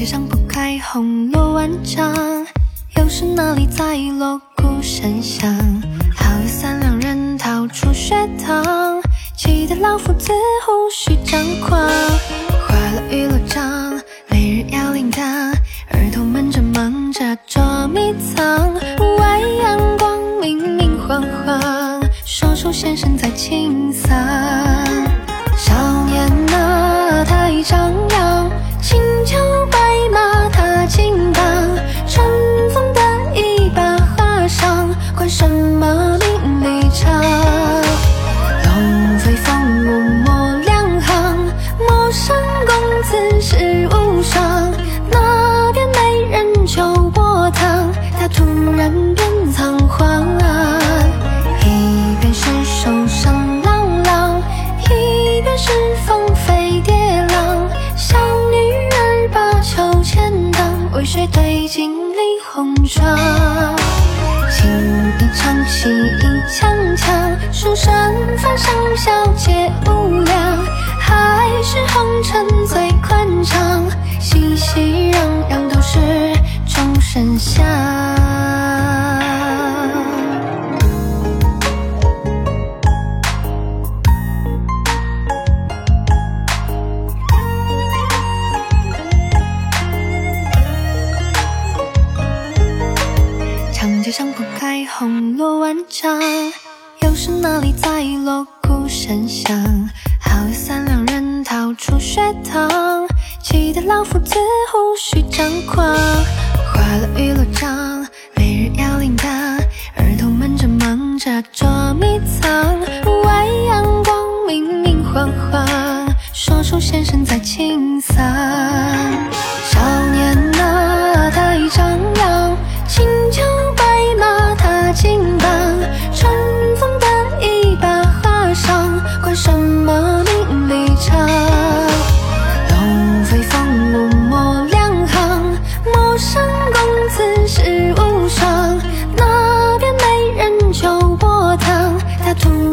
街上铺开红罗万丈，又是哪里在锣鼓声响？好友三两人逃出学堂，气得老夫子胡须张狂。花落玉罗帐，每日要铃铛，儿童们正忙着捉迷藏。屋外阳光明明晃晃，说书先生在清桑。锦里红妆？情一场，戏一腔腔，书生翻上小姐无量，还是红尘最宽敞，熙熙攘攘都是众生相。红罗万丈，又是哪里在锣鼓声响？好友三两人逃出学堂，气得老夫子胡须张狂。花落玉罗帐，每日要铃铛，儿童们正忙着捉迷藏。屋外阳光明明晃晃，说书先生在清嗓。少年啊，太张扬，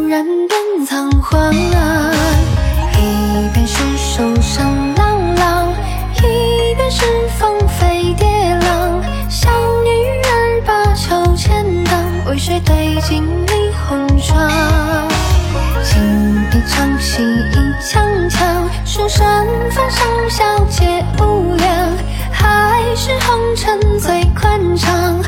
染遍苍黄一边是书声朗朗一边是蜂飞蝶浪。小女儿把秋千荡为谁对镜理红妆青衣唱戏一腔腔书生风上小姐无梁还是红尘最宽敞